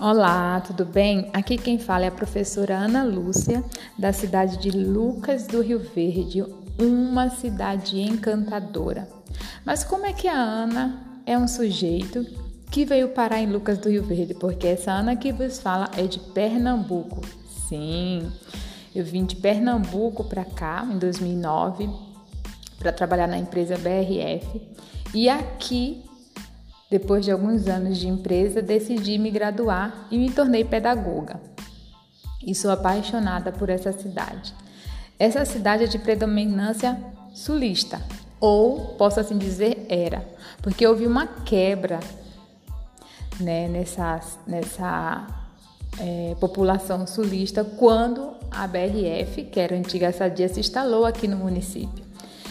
Olá, tudo bem? Aqui quem fala é a professora Ana Lúcia, da cidade de Lucas do Rio Verde, uma cidade encantadora. Mas como é que a Ana é um sujeito que veio parar em Lucas do Rio Verde? Porque essa Ana que vos fala é de Pernambuco. Sim, eu vim de Pernambuco para cá em 2009 para trabalhar na empresa BRF e aqui depois de alguns anos de empresa, decidi me graduar e me tornei pedagoga. E sou apaixonada por essa cidade. Essa cidade é de predominância sulista, ou posso assim dizer, era, porque houve uma quebra né, nessa, nessa é, população sulista quando a BRF, que era a antiga Sadia, se instalou aqui no município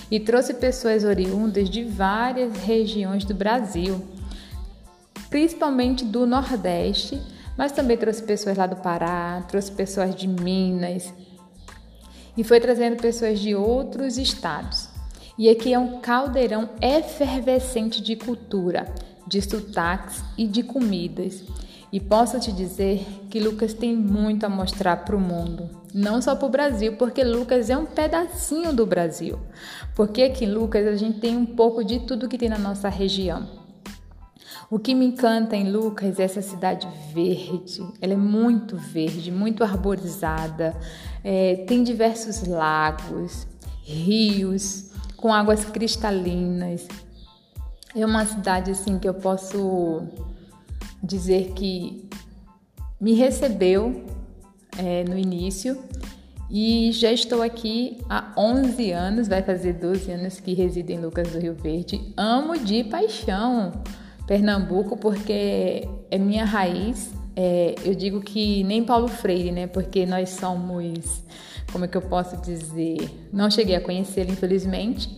e trouxe pessoas oriundas de várias regiões do Brasil principalmente do Nordeste, mas também trouxe pessoas lá do Pará, trouxe pessoas de Minas e foi trazendo pessoas de outros estados. E aqui é um caldeirão efervescente de cultura, de sotaques e de comidas. E posso te dizer que Lucas tem muito a mostrar para o mundo. Não só para o Brasil, porque Lucas é um pedacinho do Brasil. Porque aqui em Lucas a gente tem um pouco de tudo que tem na nossa região. O que me encanta em Lucas é essa cidade verde. Ela é muito verde, muito arborizada. É, tem diversos lagos, rios com águas cristalinas. É uma cidade assim que eu posso dizer que me recebeu é, no início e já estou aqui há 11 anos, vai fazer 12 anos que resido em Lucas do Rio Verde. Amo de paixão. Pernambuco porque é minha raiz. É, eu digo que nem Paulo Freire, né? Porque nós somos, como é que eu posso dizer? Não cheguei a conhecê-lo, infelizmente,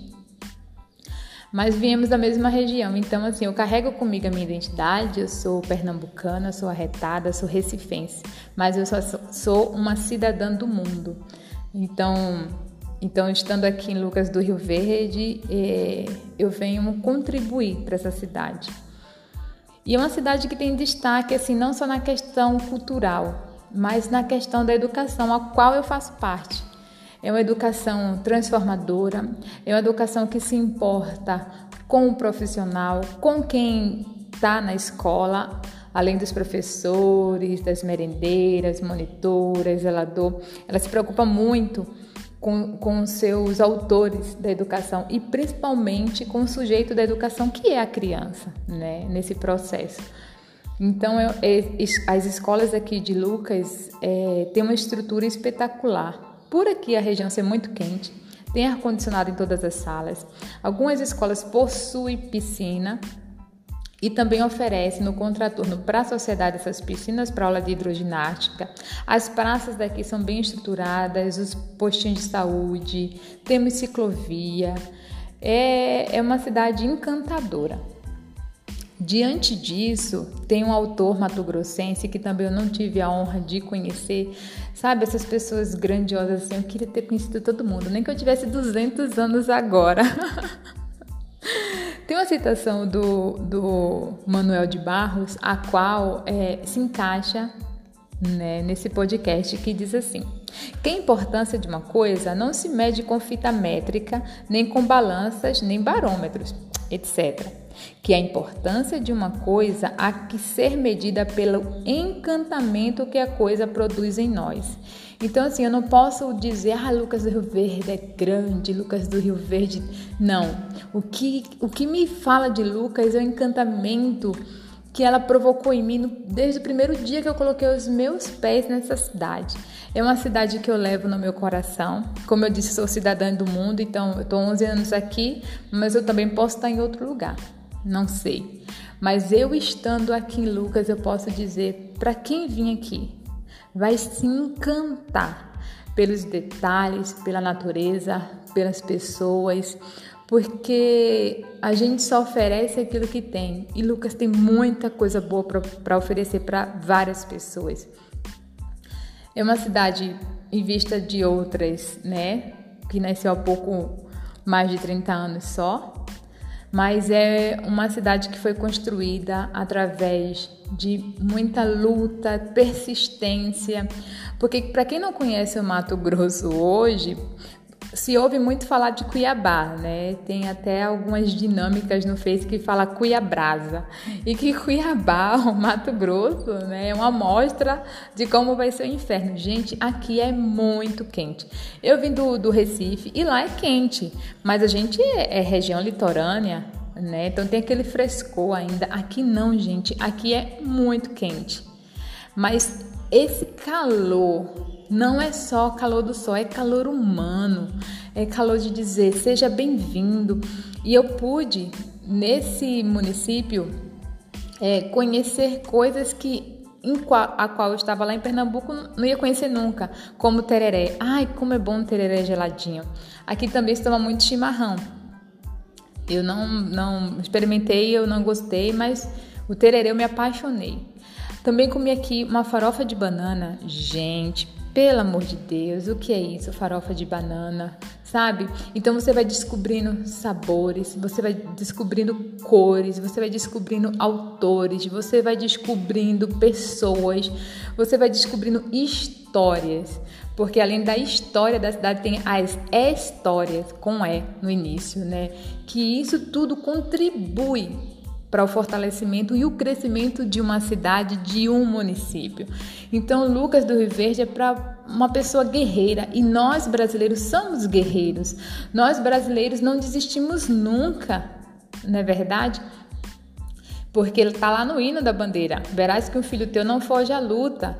mas viemos da mesma região. Então, assim, eu carrego comigo a minha identidade. Eu sou pernambucana, sou arretada, sou recifense, mas eu só sou uma cidadã do mundo. Então, então estando aqui em Lucas do Rio Verde, é, eu venho contribuir para essa cidade. E é uma cidade que tem destaque assim não só na questão cultural, mas na questão da educação, a qual eu faço parte. É uma educação transformadora, é uma educação que se importa com o profissional, com quem está na escola, além dos professores, das merendeiras, monitoras, zelador. Ela se preocupa muito com, com seus autores da educação e principalmente com o sujeito da educação, que é a criança, né, nesse processo. Então, eu, as escolas aqui de Lucas é, têm uma estrutura espetacular. Por aqui a região ser muito quente, tem ar-condicionado em todas as salas. Algumas escolas possuem piscina, e também oferece no contraturno para a sociedade essas piscinas para aula de hidroginástica. As praças daqui são bem estruturadas, os postinhos de saúde, temos ciclovia. É, é uma cidade encantadora. Diante disso, tem um autor mato-grossense que também eu não tive a honra de conhecer. Sabe, essas pessoas grandiosas assim, eu queria ter conhecido todo mundo, nem que eu tivesse 200 anos agora. Tem uma citação do, do Manuel de Barros, a qual é, se encaixa né, nesse podcast, que diz assim: que a importância de uma coisa não se mede com fita métrica, nem com balanças, nem barômetros, etc. Que a importância de uma coisa há que ser medida pelo encantamento que a coisa produz em nós. Então, assim, eu não posso dizer, ah, Lucas do Rio Verde é grande, Lucas do Rio Verde. Não. O que, o que me fala de Lucas é o encantamento que ela provocou em mim desde o primeiro dia que eu coloquei os meus pés nessa cidade. É uma cidade que eu levo no meu coração. Como eu disse, sou cidadã do mundo, então eu estou 11 anos aqui, mas eu também posso estar em outro lugar. Não sei. Mas eu estando aqui em Lucas, eu posso dizer para quem vim aqui, vai se encantar pelos detalhes, pela natureza, pelas pessoas, porque a gente só oferece aquilo que tem e Lucas tem muita coisa boa para oferecer para várias pessoas. É uma cidade em vista de outras, né, que nasceu há pouco mais de 30 anos só, mas é uma cidade que foi construída através de muita luta, persistência, porque para quem não conhece o Mato Grosso hoje, se ouve muito falar de Cuiabá, né? Tem até algumas dinâmicas no Face que fala Cuiabrasa. E que Cuiabá, o Mato Grosso, né, é uma amostra de como vai ser o inferno. Gente, aqui é muito quente. Eu vim do, do Recife e lá é quente, mas a gente é, é região litorânea, né? Então tem aquele frescor ainda. Aqui não, gente. Aqui é muito quente. Mas esse calor não é só calor do sol, é calor humano, é calor de dizer seja bem-vindo. E eu pude, nesse município, é, conhecer coisas que qual, a qual eu estava lá em Pernambuco não ia conhecer nunca, como tereré. Ai, como é bom tereré geladinho. Aqui também se toma muito chimarrão. Eu não, não experimentei, eu não gostei, mas o tereré eu me apaixonei. Também comi aqui uma farofa de banana. Gente, pelo amor de Deus, o que é isso? Farofa de banana, sabe? Então você vai descobrindo sabores, você vai descobrindo cores, você vai descobrindo autores, você vai descobrindo pessoas, você vai descobrindo histórias. Porque além da história da cidade tem as histórias com E no início, né? Que isso tudo contribui para o fortalecimento e o crescimento de uma cidade, de um município. Então, Lucas do Rio Verde é para uma pessoa guerreira e nós brasileiros somos guerreiros. Nós brasileiros não desistimos nunca, não é verdade? Porque ele está lá no hino da bandeira. Verás que um filho teu não foge à luta.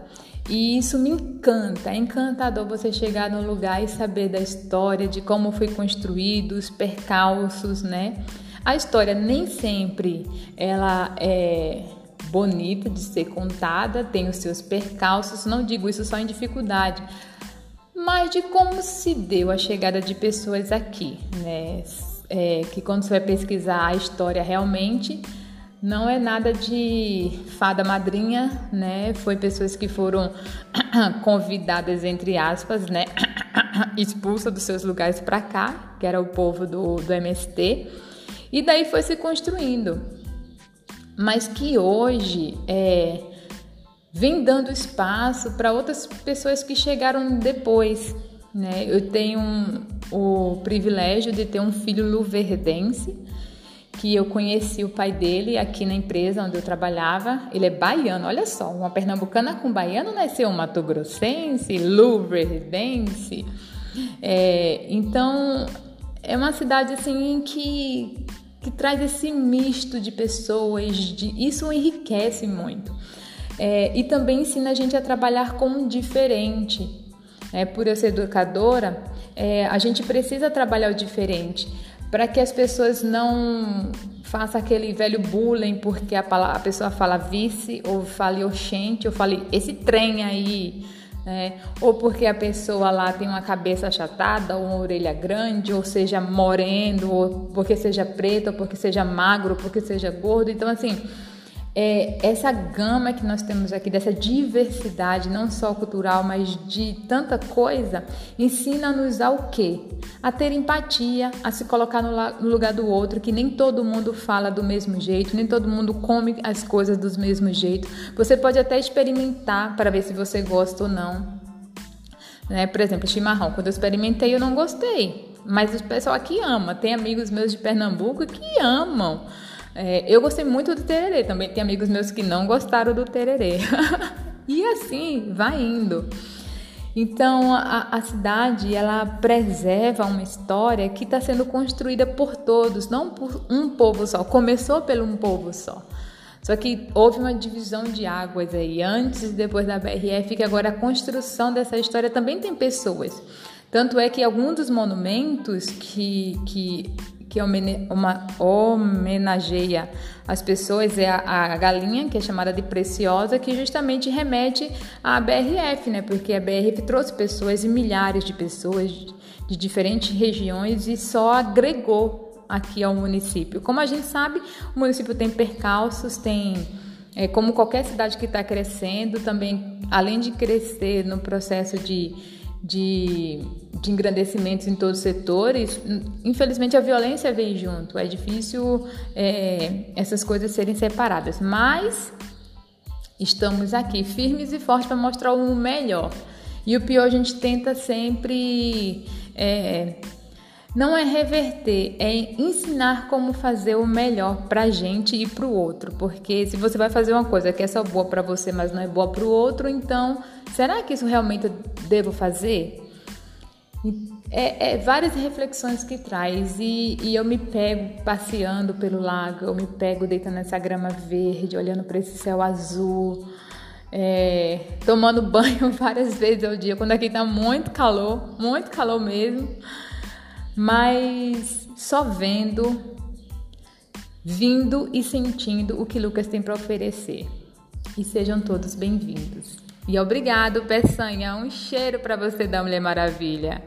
E isso me encanta, é encantador você chegar num lugar e saber da história, de como foi construído, os percalços, né? A história nem sempre ela é bonita de ser contada, tem os seus percalços, não digo isso só em dificuldade, mas de como se deu a chegada de pessoas aqui, né? É, que quando você vai pesquisar a história realmente não é nada de fada madrinha, né? Foi pessoas que foram convidadas entre aspas, né? expulsas dos seus lugares para cá, que era o povo do, do MST e daí foi se construindo. Mas que hoje é, vem dando espaço para outras pessoas que chegaram depois. Né? Eu tenho um, o privilégio de ter um filho luverdense, que eu conheci o pai dele aqui na empresa onde eu trabalhava. Ele é baiano, olha só, uma pernambucana com baiano nasceu um mato-grossense, luverdense. É, então, é uma cidade assim que que traz esse misto de pessoas, de, isso enriquece muito. É, e também ensina a gente a trabalhar com o diferente. É, por eu ser educadora, é, a gente precisa trabalhar o diferente para que as pessoas não façam aquele velho bullying porque a, a pessoa fala vice ou fale oxente ou fale esse trem aí né? Ou porque a pessoa lá tem uma cabeça achatada, ou uma orelha grande, ou seja moreno, ou porque seja preto, ou porque seja magro, ou porque seja gordo. Então, assim, é, essa gama que nós temos aqui, dessa diversidade, não só cultural, mas de tanta coisa, ensina-nos ao quê? A ter empatia, a se colocar no lugar do outro, que nem todo mundo fala do mesmo jeito, nem todo mundo come as coisas do mesmo jeito. Você pode até experimentar para ver se você gosta ou não. Né? Por exemplo, chimarrão. Quando eu experimentei, eu não gostei. Mas o pessoal aqui ama. Tem amigos meus de Pernambuco que amam. É, eu gostei muito do tererê, também tem amigos meus que não gostaram do tererê. e assim vai indo. Então a, a, cidade ela preserva uma história que está sendo construída por todos, não por um povo só. Começou pelo um povo só. Só que houve uma divisão de águas aí antes e depois da BRF, que agora a construção dessa história também tem pessoas. Tanto é que alguns dos monumentos que, que que homenageia as pessoas é a, a, galinha, que é chamada de preciosa, que justamente remete à BRF, né? Porque a BRF trouxe pessoas e milhares de pessoas de, de diferentes regiões e só agregou aqui ao município. Como a gente sabe, o município tem percalços, tem é, como qualquer cidade que está crescendo, também além de crescer no processo de de, de engrandecimentos em todos os setores, infelizmente a violência vem junto. É difícil é, essas coisas serem separadas, mas estamos aqui firmes e fortes para mostrar o melhor. E o pior a gente tenta sempre é, não é reverter, é ensinar como fazer o melhor para a gente e para o outro. Porque se você vai fazer uma coisa que é só boa para você, mas não é boa para o outro, então será que isso realmente eu devo fazer? É, é, várias reflexões que traz e, e, eu me pego passeando pelo lago, eu me pego deitando nessa grama verde, olhando para esse céu azul, é, tomando banho várias vezes ao dia, quando aqui tá muito calor, muito calor mesmo, mas só vendo, vindo e sentindo o que Lucas tem para oferecer. E sejam todos bem-vindos. E obrigado, Peçanha. Um cheiro para você da Mulher Maravilha.